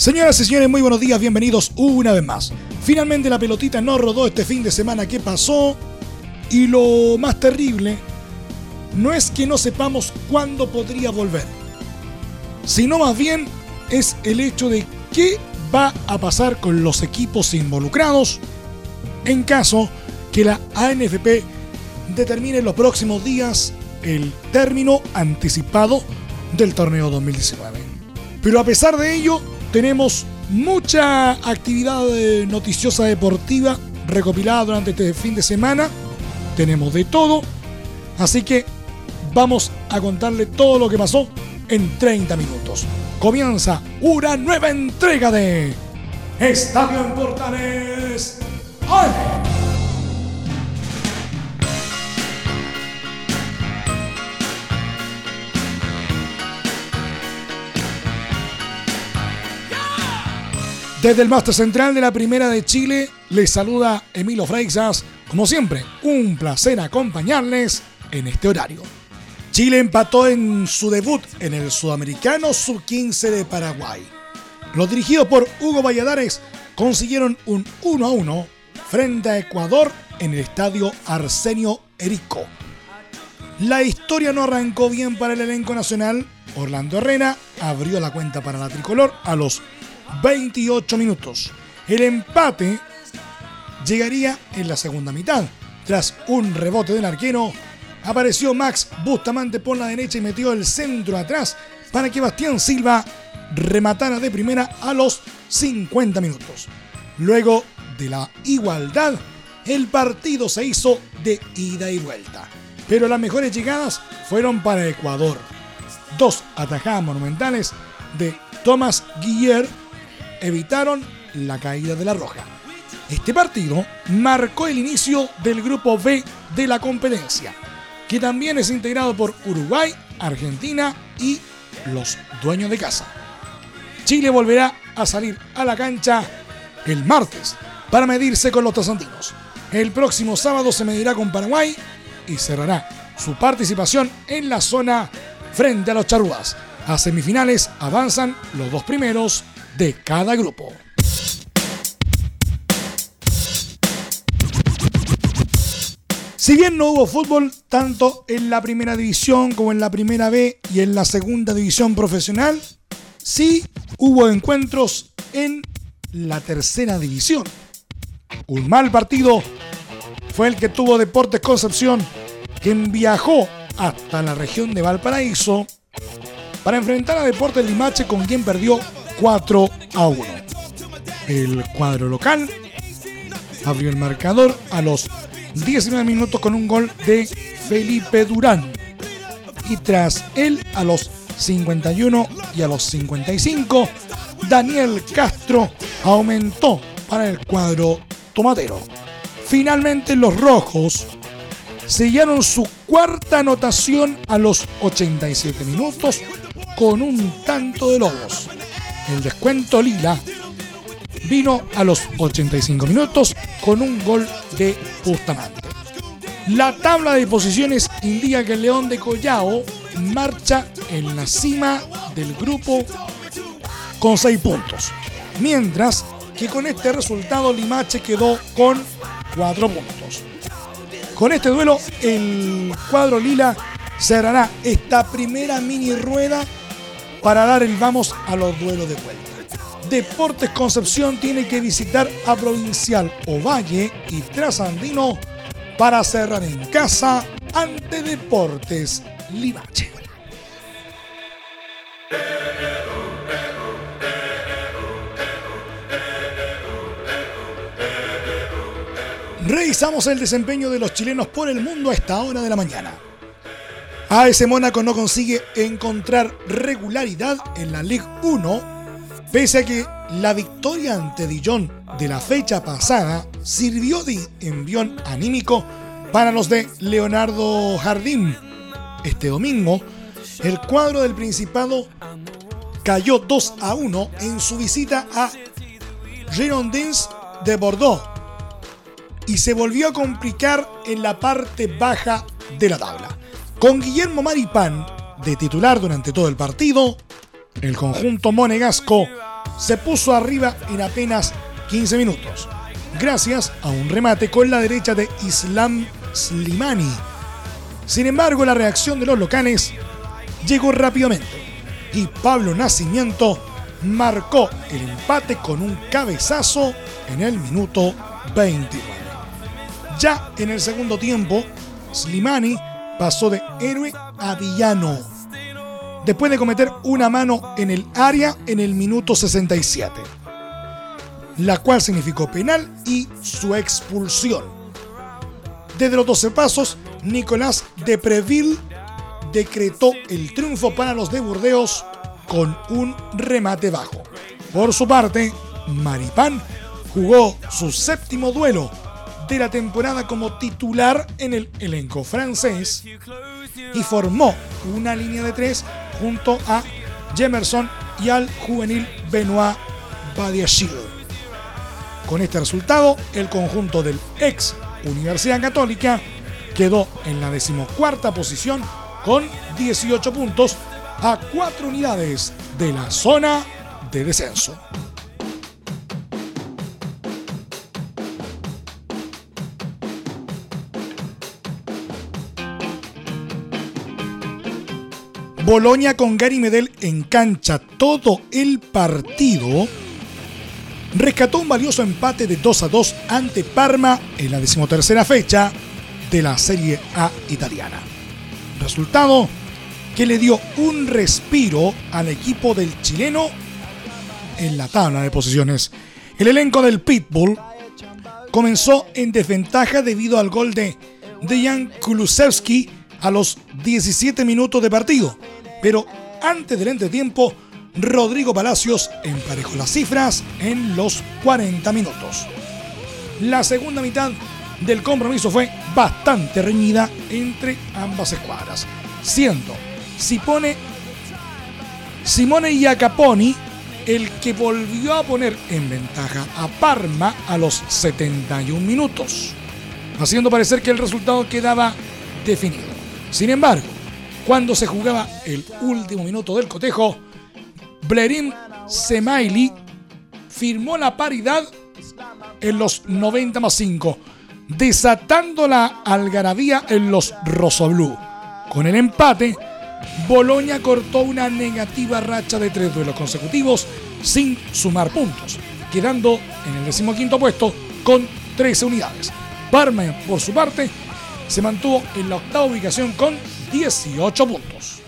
Señoras y señores, muy buenos días, bienvenidos una vez más. Finalmente la pelotita no rodó este fin de semana que pasó y lo más terrible no es que no sepamos cuándo podría volver, sino más bien es el hecho de qué va a pasar con los equipos involucrados en caso que la ANFP determine en los próximos días el término anticipado del torneo 2019. Pero a pesar de ello, tenemos mucha actividad eh, noticiosa deportiva recopilada durante este fin de semana. Tenemos de todo. Así que vamos a contarle todo lo que pasó en 30 minutos. Comienza una nueva entrega de Estadio en Portales. Desde el Máster Central de la Primera de Chile, les saluda Emilio Freixas. Como siempre, un placer acompañarles en este horario. Chile empató en su debut en el Sudamericano Sub-15 de Paraguay. Los dirigidos por Hugo Valladares consiguieron un 1 a 1 frente a Ecuador en el estadio Arsenio Erico. La historia no arrancó bien para el elenco nacional. Orlando Herrera abrió la cuenta para la tricolor a los 28 minutos. El empate llegaría en la segunda mitad. Tras un rebote del arquero, apareció Max Bustamante por la derecha y metió el centro atrás para que Bastián Silva rematara de primera a los 50 minutos. Luego de la igualdad, el partido se hizo de ida y vuelta. Pero las mejores llegadas fueron para Ecuador. Dos atajadas monumentales de Thomas Guiller evitaron la caída de la Roja. Este partido marcó el inicio del grupo B de la competencia, que también es integrado por Uruguay, Argentina y los dueños de casa. Chile volverá a salir a la cancha el martes para medirse con los tasantinos. El próximo sábado se medirá con Paraguay y cerrará su participación en la zona frente a los charrúas. A semifinales avanzan los dos primeros de cada grupo. Si bien no hubo fútbol tanto en la primera división como en la primera B y en la segunda división profesional, sí hubo encuentros en la tercera división. Un mal partido fue el que tuvo Deportes Concepción, quien viajó hasta la región de Valparaíso para enfrentar a Deportes Limache con quien perdió 4 a 1. El cuadro local abrió el marcador a los 19 minutos con un gol de Felipe Durán. Y tras él, a los 51 y a los 55, Daniel Castro aumentó para el cuadro tomatero. Finalmente los rojos sellaron su cuarta anotación a los 87 minutos con un tanto de lobos. El descuento lila vino a los 85 minutos con un gol de Bustamante. La tabla de posiciones indica que el León de Collao marcha en la cima del grupo con 6 puntos. Mientras que con este resultado Limache quedó con 4 puntos. Con este duelo el cuadro lila cerrará esta primera mini rueda para dar el vamos a los duelos de vuelta. Deportes Concepción tiene que visitar a Provincial Ovalle y Trasandino para cerrar en casa ante Deportes Limache. Revisamos el desempeño de los chilenos por el mundo a esta hora de la mañana. AS Mónaco no consigue encontrar regularidad en la Ligue 1 Pese a que la victoria ante Dijon de la fecha pasada sirvió de envión anímico para los de Leonardo Jardín. Este domingo, el cuadro del Principado cayó 2 a 1 en su visita a Girondins de Bordeaux y se volvió a complicar en la parte baja de la tabla. Con Guillermo Maripán de titular durante todo el partido, el conjunto monegasco se puso arriba en apenas 15 minutos, gracias a un remate con la derecha de Islam Slimani. Sin embargo, la reacción de los locales llegó rápidamente y Pablo Nacimiento marcó el empate con un cabezazo en el minuto 29. Ya en el segundo tiempo, Slimani pasó de héroe a villano después de cometer una mano en el área en el minuto 67, la cual significó penal y su expulsión. Desde los 12 pasos, Nicolás de Preville decretó el triunfo para los de Burdeos con un remate bajo. Por su parte, Maripán jugó su séptimo duelo la temporada como titular en el elenco francés y formó una línea de tres junto a Jemerson y al juvenil Benoit Badiachil. Con este resultado, el conjunto del ex Universidad Católica quedó en la decimocuarta posición con 18 puntos a 4 unidades de la zona de descenso. Boloña con Gary Medel en cancha todo el partido. Rescató un valioso empate de 2 a 2 ante Parma en la decimotercera fecha de la Serie A italiana. Resultado que le dio un respiro al equipo del chileno en la tabla de posiciones. El elenco del Pitbull comenzó en desventaja debido al gol de Dejan Kulusevski a los 17 minutos de partido pero antes del entretiempo, Rodrigo Palacios emparejó las cifras en los 40 minutos. La segunda mitad del compromiso fue bastante reñida entre ambas escuadras, siendo Simone, Simone Iacaponi el que volvió a poner en ventaja a Parma a los 71 minutos, haciendo parecer que el resultado quedaba definido. Sin embargo, cuando se jugaba el último minuto del cotejo, Blerim Semaili firmó la paridad en los 90 más 5, desatando la algarabía en los Rosoblú. Con el empate, Boloña cortó una negativa racha de tres duelos consecutivos sin sumar puntos, quedando en el decimoquinto puesto con 13 unidades. Parma, por su parte, se mantuvo en la octava ubicación con 18 puntos.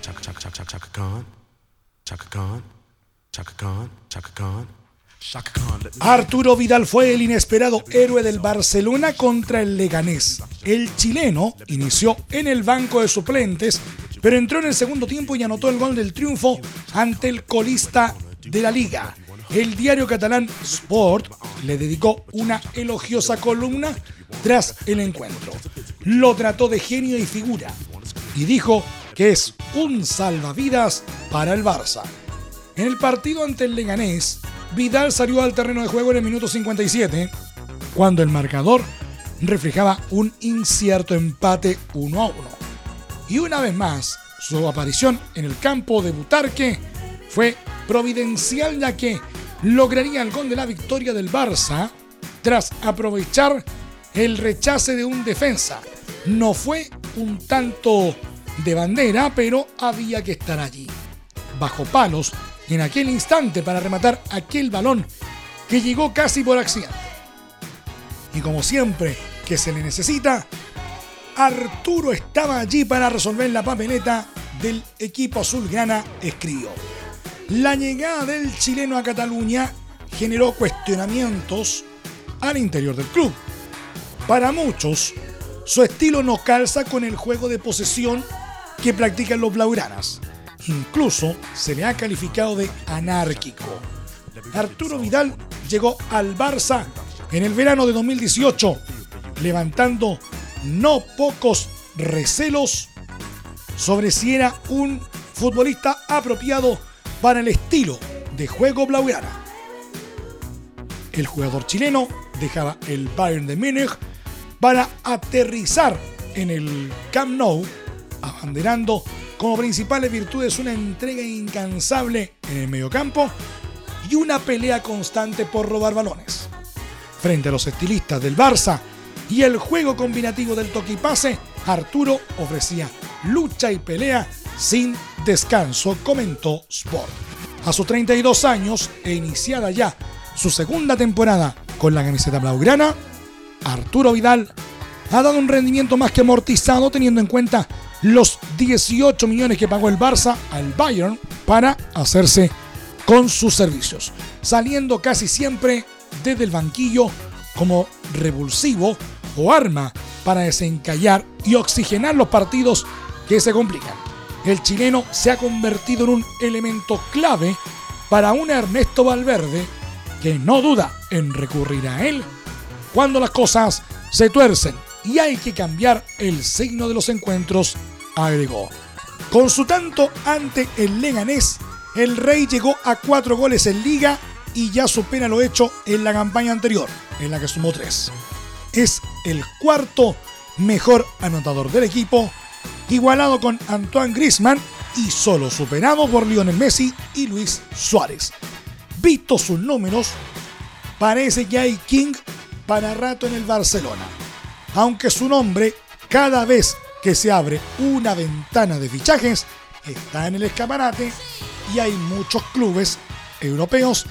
Arturo Vidal fue el inesperado héroe del Barcelona contra el Leganés. El chileno inició en el banco de suplentes, pero entró en el segundo tiempo y anotó el gol del triunfo ante el colista de la liga. El diario catalán Sport le dedicó una elogiosa columna tras el encuentro. Lo trató de genio y figura y dijo que es un salvavidas para el Barça. En el partido ante el Leganés, Vidal salió al terreno de juego en el minuto 57, cuando el marcador reflejaba un incierto empate 1 a 1. Y una vez más, su aparición en el campo de Butarque fue providencial ya que lograría el gol de la victoria del Barça tras aprovechar el rechace de un defensa. No fue un tanto de bandera, pero había que estar allí, bajo palos, en aquel instante para rematar aquel balón que llegó casi por accidente. Y como siempre que se le necesita, Arturo estaba allí para resolver la papeleta del equipo azulgrana, escribió. La llegada del chileno a Cataluña generó cuestionamientos al interior del club. Para muchos, su estilo no calza con el juego de posesión que practican los blaugranas. Incluso se le ha calificado de anárquico. Arturo Vidal llegó al Barça en el verano de 2018, levantando no pocos recelos sobre si era un futbolista apropiado para el estilo de juego blaugrana. El jugador chileno dejaba el Bayern de Múnich para aterrizar en el Camp Nou, abanderando como principales virtudes una entrega incansable en el mediocampo y una pelea constante por robar balones. Frente a los estilistas del Barça y el juego combinativo del toque y pase, Arturo ofrecía lucha y pelea sin descanso, comentó Sport. A sus 32 años e iniciada ya su segunda temporada con la camiseta blaugrana, Arturo Vidal ha dado un rendimiento más que amortizado teniendo en cuenta los 18 millones que pagó el Barça al Bayern para hacerse con sus servicios, saliendo casi siempre desde el banquillo como revulsivo o arma para desencallar y oxigenar los partidos que se complican. El chileno se ha convertido en un elemento clave para un Ernesto Valverde que no duda en recurrir a él cuando las cosas se tuercen y hay que cambiar el signo de los encuentros, agregó. Con su tanto ante el Leganés, el Rey llegó a cuatro goles en liga y ya supera lo hecho en la campaña anterior, en la que sumó tres. Es el cuarto mejor anotador del equipo, igualado con Antoine Grisman y solo superado por Lionel Messi y Luis Suárez. Visto sus números, parece que hay King para rato en el Barcelona. Aunque su nombre, cada vez que se abre una ventana de fichajes, está en el escaparate y hay muchos clubes europeos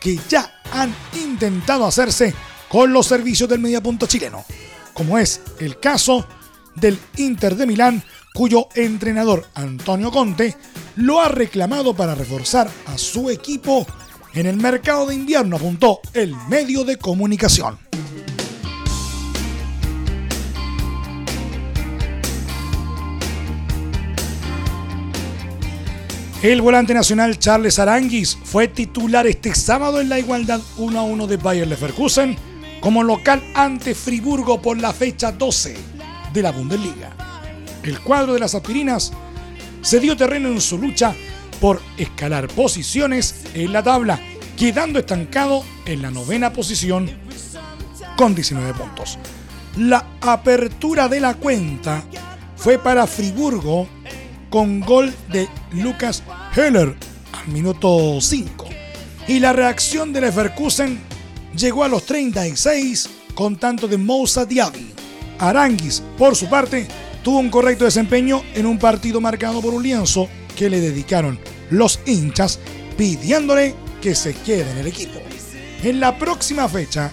que ya han intentado hacerse con los servicios del mediapunto chileno, como es el caso del Inter de Milán, cuyo entrenador Antonio Conte lo ha reclamado para reforzar a su equipo en el mercado de invierno, apuntó el medio de comunicación. El volante nacional Charles Aranguis fue titular este sábado en la igualdad 1 a 1 de Bayer Leverkusen como local ante Friburgo por la fecha 12 de la Bundesliga. El cuadro de las aspirinas se dio terreno en su lucha por escalar posiciones en la tabla, quedando estancado en la novena posición con 19 puntos. La apertura de la cuenta fue para Friburgo con gol de Lucas Heller al minuto 5. Y la reacción de Leverkusen llegó a los 36 con tanto de Moussa Diaby. Aranguis, por su parte, tuvo un correcto desempeño en un partido marcado por un lienzo que le dedicaron los hinchas pidiéndole que se quede en el equipo. En la próxima fecha,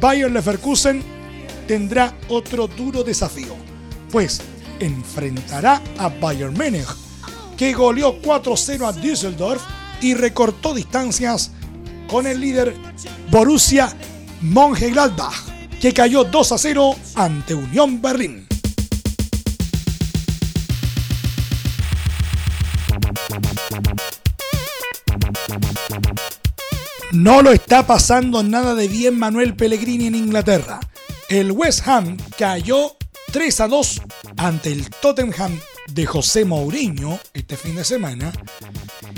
Bayer Leverkusen tendrá otro duro desafío, pues enfrentará a Bayern Múnich, que goleó 4-0 a Düsseldorf y recortó distancias con el líder Borussia Mönchengladbach, que cayó 2-0 ante Unión Berlín. No lo está pasando nada de bien Manuel Pellegrini en Inglaterra. El West Ham cayó 3 a 2 ante el Tottenham de José Mourinho este fin de semana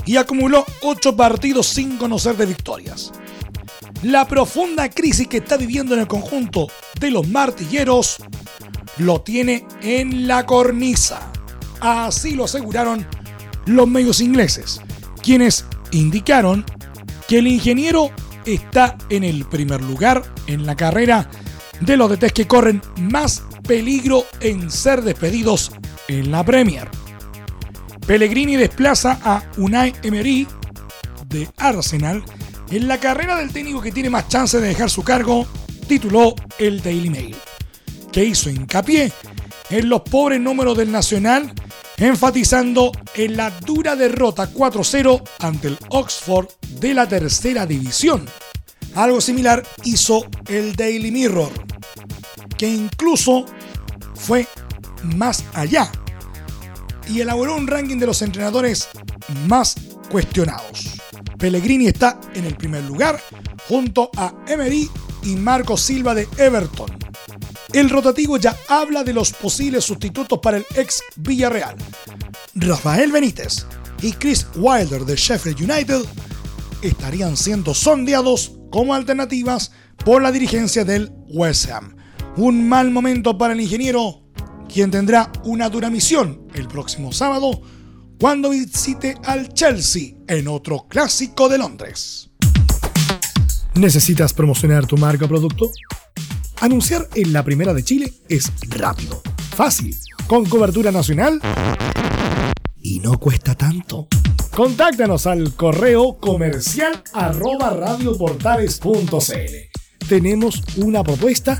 y acumuló 8 partidos sin conocer de victorias. La profunda crisis que está viviendo en el conjunto de los martilleros lo tiene en la cornisa. Así lo aseguraron los medios ingleses, quienes indicaron que el ingeniero está en el primer lugar en la carrera de los DTs que corren más peligro en ser despedidos en la Premier. Pellegrini desplaza a Unai Emery de Arsenal en la carrera del técnico que tiene más chance de dejar su cargo, tituló el Daily Mail, que hizo hincapié en los pobres números del Nacional, enfatizando en la dura derrota 4-0 ante el Oxford de la tercera división. Algo similar hizo el Daily Mirror, que incluso fue más allá y elaboró un ranking de los entrenadores más cuestionados. Pellegrini está en el primer lugar junto a Emery y Marco Silva de Everton. El rotativo ya habla de los posibles sustitutos para el ex Villarreal. Rafael Benítez y Chris Wilder de Sheffield United estarían siendo sondeados como alternativas por la dirigencia del West Ham. Un mal momento para el ingeniero, quien tendrá una dura misión el próximo sábado cuando visite al Chelsea en otro clásico de Londres. ¿Necesitas promocionar tu marca o producto? Anunciar en la primera de Chile es rápido, fácil, con cobertura nacional y no cuesta tanto. Contáctanos al correo comercial arroba radioportales.cl. Tenemos una propuesta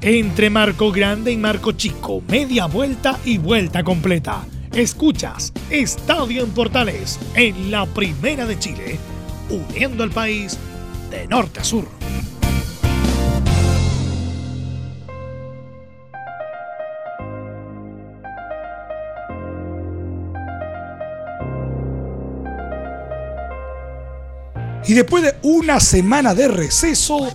Entre Marco Grande y Marco Chico, media vuelta y vuelta completa. Escuchas Estadio en Portales en la Primera de Chile, uniendo al país de norte a sur. Y después de una semana de receso,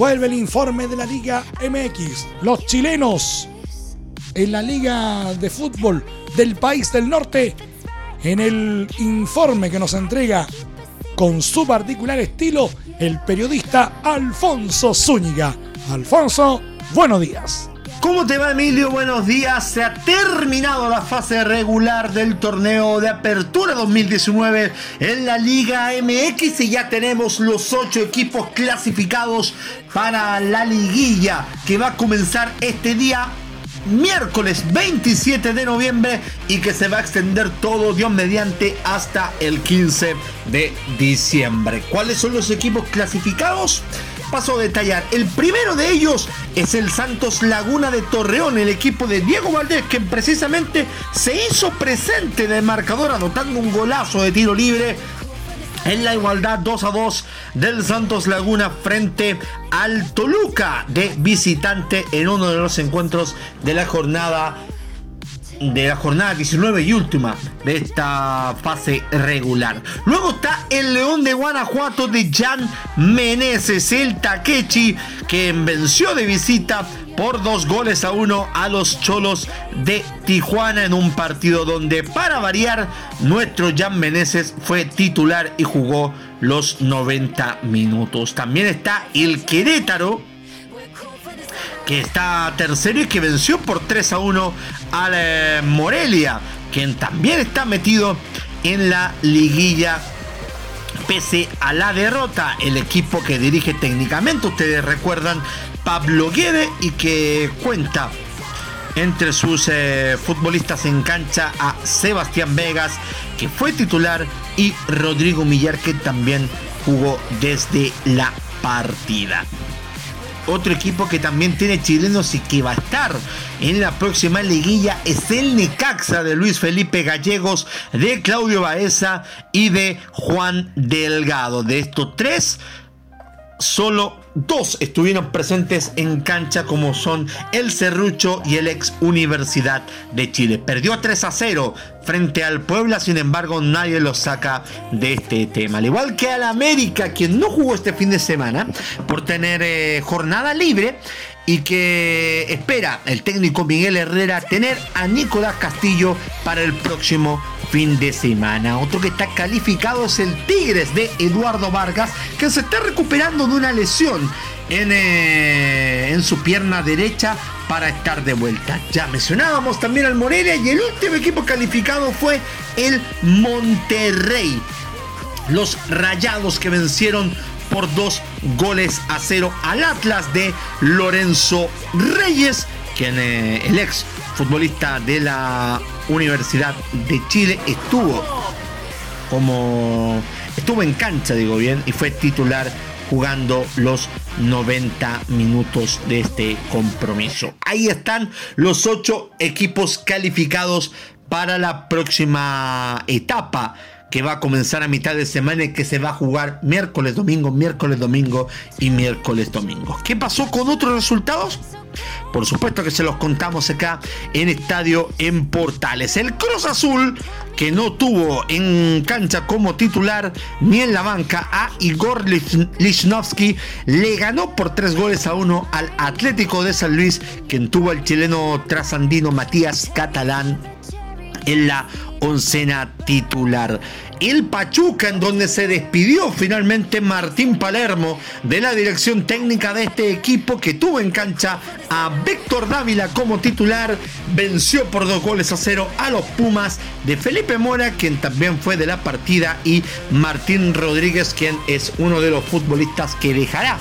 vuelve el informe de la Liga MX. Los chilenos en la Liga de Fútbol del país del norte en el informe que nos entrega con su particular estilo el periodista Alfonso Zúñiga. Alfonso, buenos días. ¿Cómo te va Emilio? Buenos días. Se ha terminado la fase regular del torneo de apertura 2019 en la Liga MX y ya tenemos los ocho equipos clasificados para la liguilla que va a comenzar este día miércoles 27 de noviembre y que se va a extender todo Dios mediante hasta el 15 de diciembre. ¿Cuáles son los equipos clasificados? Paso a detallar. El primero de ellos es el Santos Laguna de Torreón, el equipo de Diego Valdés, que precisamente se hizo presente de marcador anotando un golazo de tiro libre en la igualdad 2 a 2 del Santos Laguna frente al Toluca de visitante en uno de los encuentros de la jornada de la jornada 19 y última de esta fase regular. Luego está el León de Guanajuato de Jan Meneses, el Takechi, que venció de visita por dos goles a uno a los Cholos de Tijuana en un partido donde para variar nuestro Jan Meneses fue titular y jugó los 90 minutos. También está el Querétaro que está tercero y que venció por 3 a 1 al eh, Morelia, quien también está metido en la liguilla pese a la derrota. El equipo que dirige técnicamente, ustedes recuerdan, Pablo Guede y que cuenta entre sus eh, futbolistas en cancha a Sebastián Vegas, que fue titular, y Rodrigo Millar, que también jugó desde la partida. Otro equipo que también tiene chilenos y que va a estar en la próxima liguilla es el Necaxa de Luis Felipe Gallegos, de Claudio Baeza y de Juan Delgado. De estos tres, solo dos estuvieron presentes en cancha como son el Cerrucho y el ex Universidad de Chile. Perdió 3 a 0 frente al Puebla, sin embargo nadie lo saca de este tema. Al igual que al América, quien no jugó este fin de semana por tener eh, jornada libre y que espera el técnico Miguel Herrera tener a Nicolás Castillo para el próximo fin de semana. Otro que está calificado es el Tigres de Eduardo Vargas, que se está recuperando de una lesión en, eh, en su pierna derecha para estar de vuelta. Ya mencionábamos también al Morelia y el último equipo calificado fue el Monterrey. Los Rayados que vencieron por dos goles a cero al Atlas de Lorenzo Reyes, quien eh, el ex futbolista de la Universidad de Chile estuvo como estuvo en cancha, digo bien, y fue titular jugando los 90 minutos de este compromiso. Ahí están los ocho equipos calificados para la próxima etapa que va a comenzar a mitad de semana y que se va a jugar miércoles, domingo, miércoles, domingo y miércoles, domingo. ¿Qué pasó con otros resultados? Por supuesto que se los contamos acá en Estadio en Portales. El Cruz Azul, que no tuvo en cancha como titular ni en la banca a Igor Lichnowsky, le ganó por tres goles a uno al Atlético de San Luis, quien tuvo al chileno trasandino Matías Catalán en la oncena titular. El Pachuca, en donde se despidió finalmente Martín Palermo de la dirección técnica de este equipo que tuvo en cancha a Víctor Dávila como titular, venció por dos goles a cero a los Pumas de Felipe Mora, quien también fue de la partida, y Martín Rodríguez, quien es uno de los futbolistas que dejará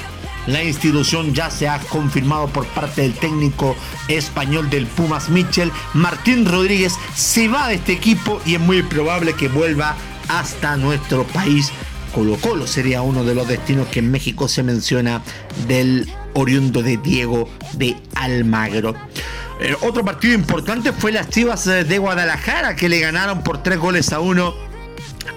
la institución ya se ha confirmado por parte del técnico español del Pumas Mitchell. Martín Rodríguez se va de este equipo y es muy probable que vuelva hasta nuestro país. Colo Colo sería uno de los destinos que en México se menciona del oriundo de Diego de Almagro. Eh, otro partido importante fue las Chivas de Guadalajara que le ganaron por tres goles a uno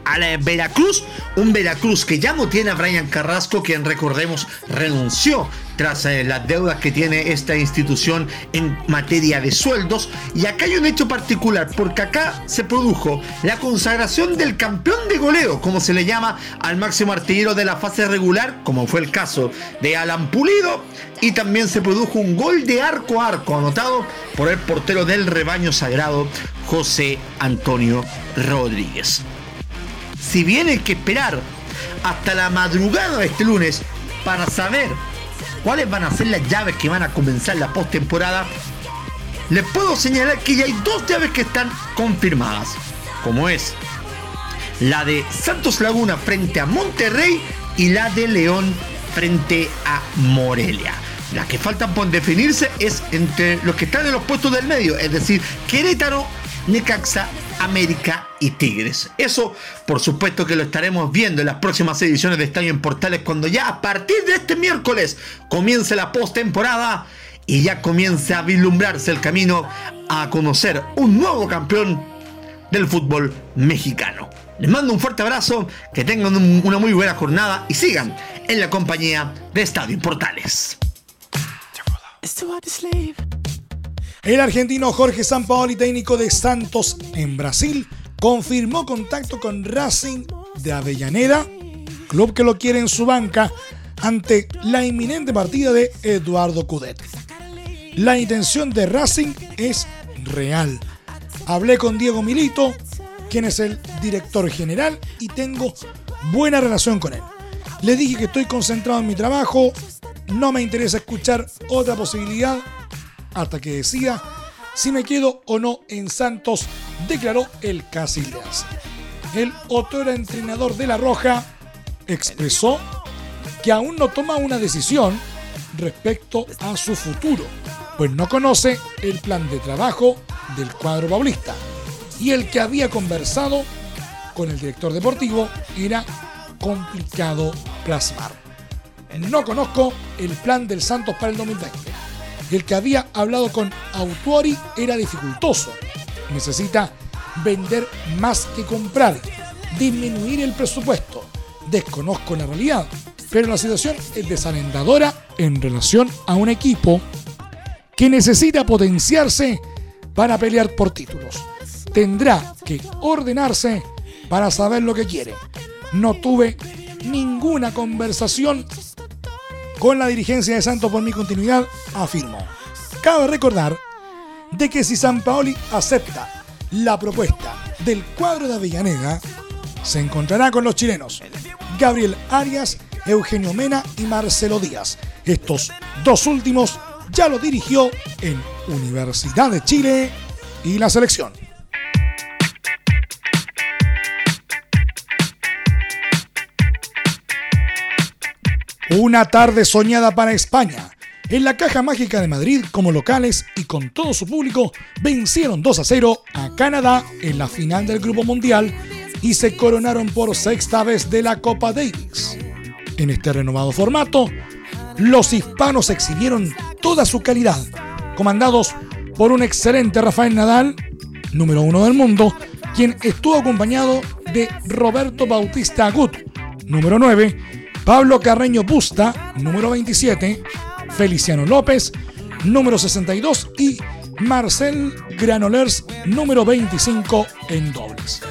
a la Veracruz, un Veracruz que ya no tiene a Brian Carrasco, quien recordemos renunció tras eh, las deudas que tiene esta institución en materia de sueldos. Y acá hay un hecho particular, porque acá se produjo la consagración del campeón de goleo, como se le llama al máximo artillero de la fase regular, como fue el caso de Alan Pulido. Y también se produjo un gol de arco a arco anotado por el portero del rebaño sagrado, José Antonio Rodríguez si bien hay que esperar hasta la madrugada de este lunes para saber cuáles van a ser las llaves que van a comenzar la postemporada, les puedo señalar que ya hay dos llaves que están confirmadas, como es la de Santos Laguna frente a Monterrey y la de León frente a Morelia. Las que faltan por definirse es entre los que están en los puestos del medio, es decir, Querétaro, Necaxa América y Tigres. Eso, por supuesto, que lo estaremos viendo en las próximas ediciones de Estadio en Portales cuando ya a partir de este miércoles comience la postemporada y ya comience a vislumbrarse el camino a conocer un nuevo campeón del fútbol mexicano. Les mando un fuerte abrazo, que tengan una muy buena jornada y sigan en la compañía de Estadio Portales. El argentino Jorge Sampaoli, técnico de Santos en Brasil, confirmó contacto con Racing de Avellaneda, club que lo quiere en su banca ante la inminente partida de Eduardo Cudet. La intención de Racing es real. Hablé con Diego Milito, quien es el director general, y tengo buena relación con él. Le dije que estoy concentrado en mi trabajo, no me interesa escuchar otra posibilidad hasta que decida si me quedo o no en Santos, declaró el Casillas. El otro entrenador de La Roja expresó que aún no toma una decisión respecto a su futuro, pues no conoce el plan de trabajo del cuadro paulista y el que había conversado con el director deportivo era complicado plasmar. No conozco el plan del Santos para el 2020 el que había hablado con Autuori era dificultoso. Necesita vender más que comprar, disminuir el presupuesto. Desconozco la realidad, pero la situación es desalentadora en relación a un equipo que necesita potenciarse para pelear por títulos. Tendrá que ordenarse para saber lo que quiere. No tuve ninguna conversación con la dirigencia de Santos por mi continuidad, afirmó. Cabe recordar de que si San Paoli acepta la propuesta del cuadro de Avellaneda, se encontrará con los chilenos Gabriel Arias, Eugenio Mena y Marcelo Díaz. Estos dos últimos ya lo dirigió en Universidad de Chile y la selección. Una tarde soñada para España. En la Caja Mágica de Madrid, como locales y con todo su público, vencieron 2 a 0 a Canadá en la final del Grupo Mundial y se coronaron por sexta vez de la Copa Davis. En este renovado formato, los hispanos exhibieron toda su calidad, comandados por un excelente Rafael Nadal, número uno del mundo, quien estuvo acompañado de Roberto Bautista Agut, número 9, Pablo Carreño Busta, número 27, Feliciano López, número 62 y Marcel Granolers, número 25 en dobles.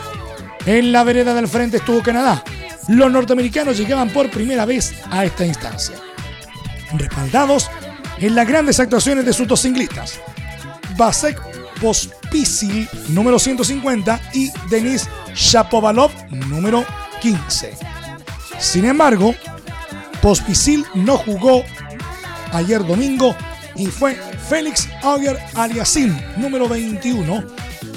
En la vereda del frente estuvo Canadá. Los norteamericanos llegaban por primera vez a esta instancia. Respaldados en las grandes actuaciones de sus dos ciclistas, Vasek Pospisil, número 150, y Denis Shapovalov, número 15. Sin embargo, Pospisil no jugó ayer domingo y fue Félix Auger Aliasim, número 21,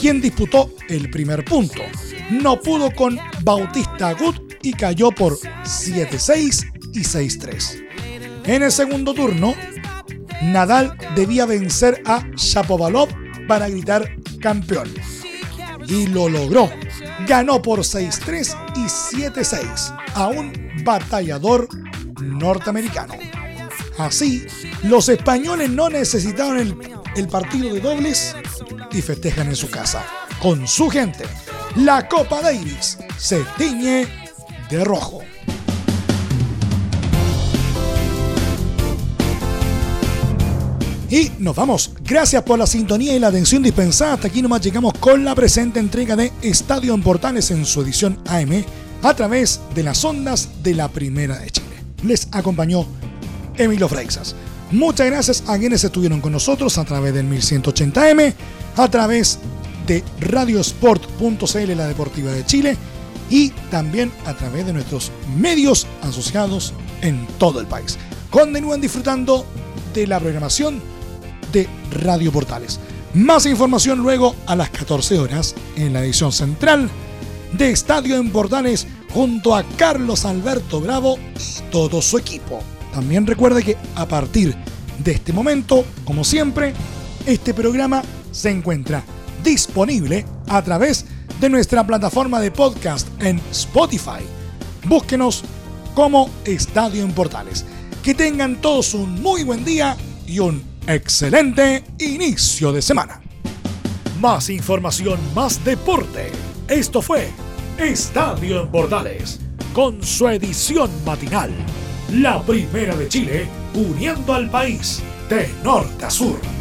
quien disputó el primer punto. No pudo con Bautista Agut y cayó por 7-6 y 6-3. En el segundo turno, Nadal debía vencer a Shapovalov para gritar campeón. Y lo logró. Ganó por 6-3 y 7-6 a un batallador norteamericano. Así, los españoles no necesitaron el, el, partido de dobles y festejan en su casa, con su gente. La Copa Davis se tiñe de rojo. Y nos vamos. Gracias por la sintonía y la atención dispensada. Hasta aquí nomás llegamos con la presente entrega de Estadio en Portales en su edición AM a través de las ondas de la Primera de Chile. Les acompañó Emilio Freixas. Muchas gracias a quienes estuvieron con nosotros a través del 1180M, a través de radiosport.cl, la Deportiva de Chile, y también a través de nuestros medios asociados en todo el país. Continúen disfrutando de la programación Radio Portales. Más información luego a las 14 horas en la edición central de Estadio en Portales junto a Carlos Alberto Bravo y todo su equipo. También recuerde que a partir de este momento, como siempre, este programa se encuentra disponible a través de nuestra plataforma de podcast en Spotify. Búsquenos como Estadio en Portales. Que tengan todos un muy buen día y un excelente inicio de semana. Más información, más deporte. Esto fue Estadio en Portales, con su edición matinal. La primera de Chile, uniendo al país de norte a sur.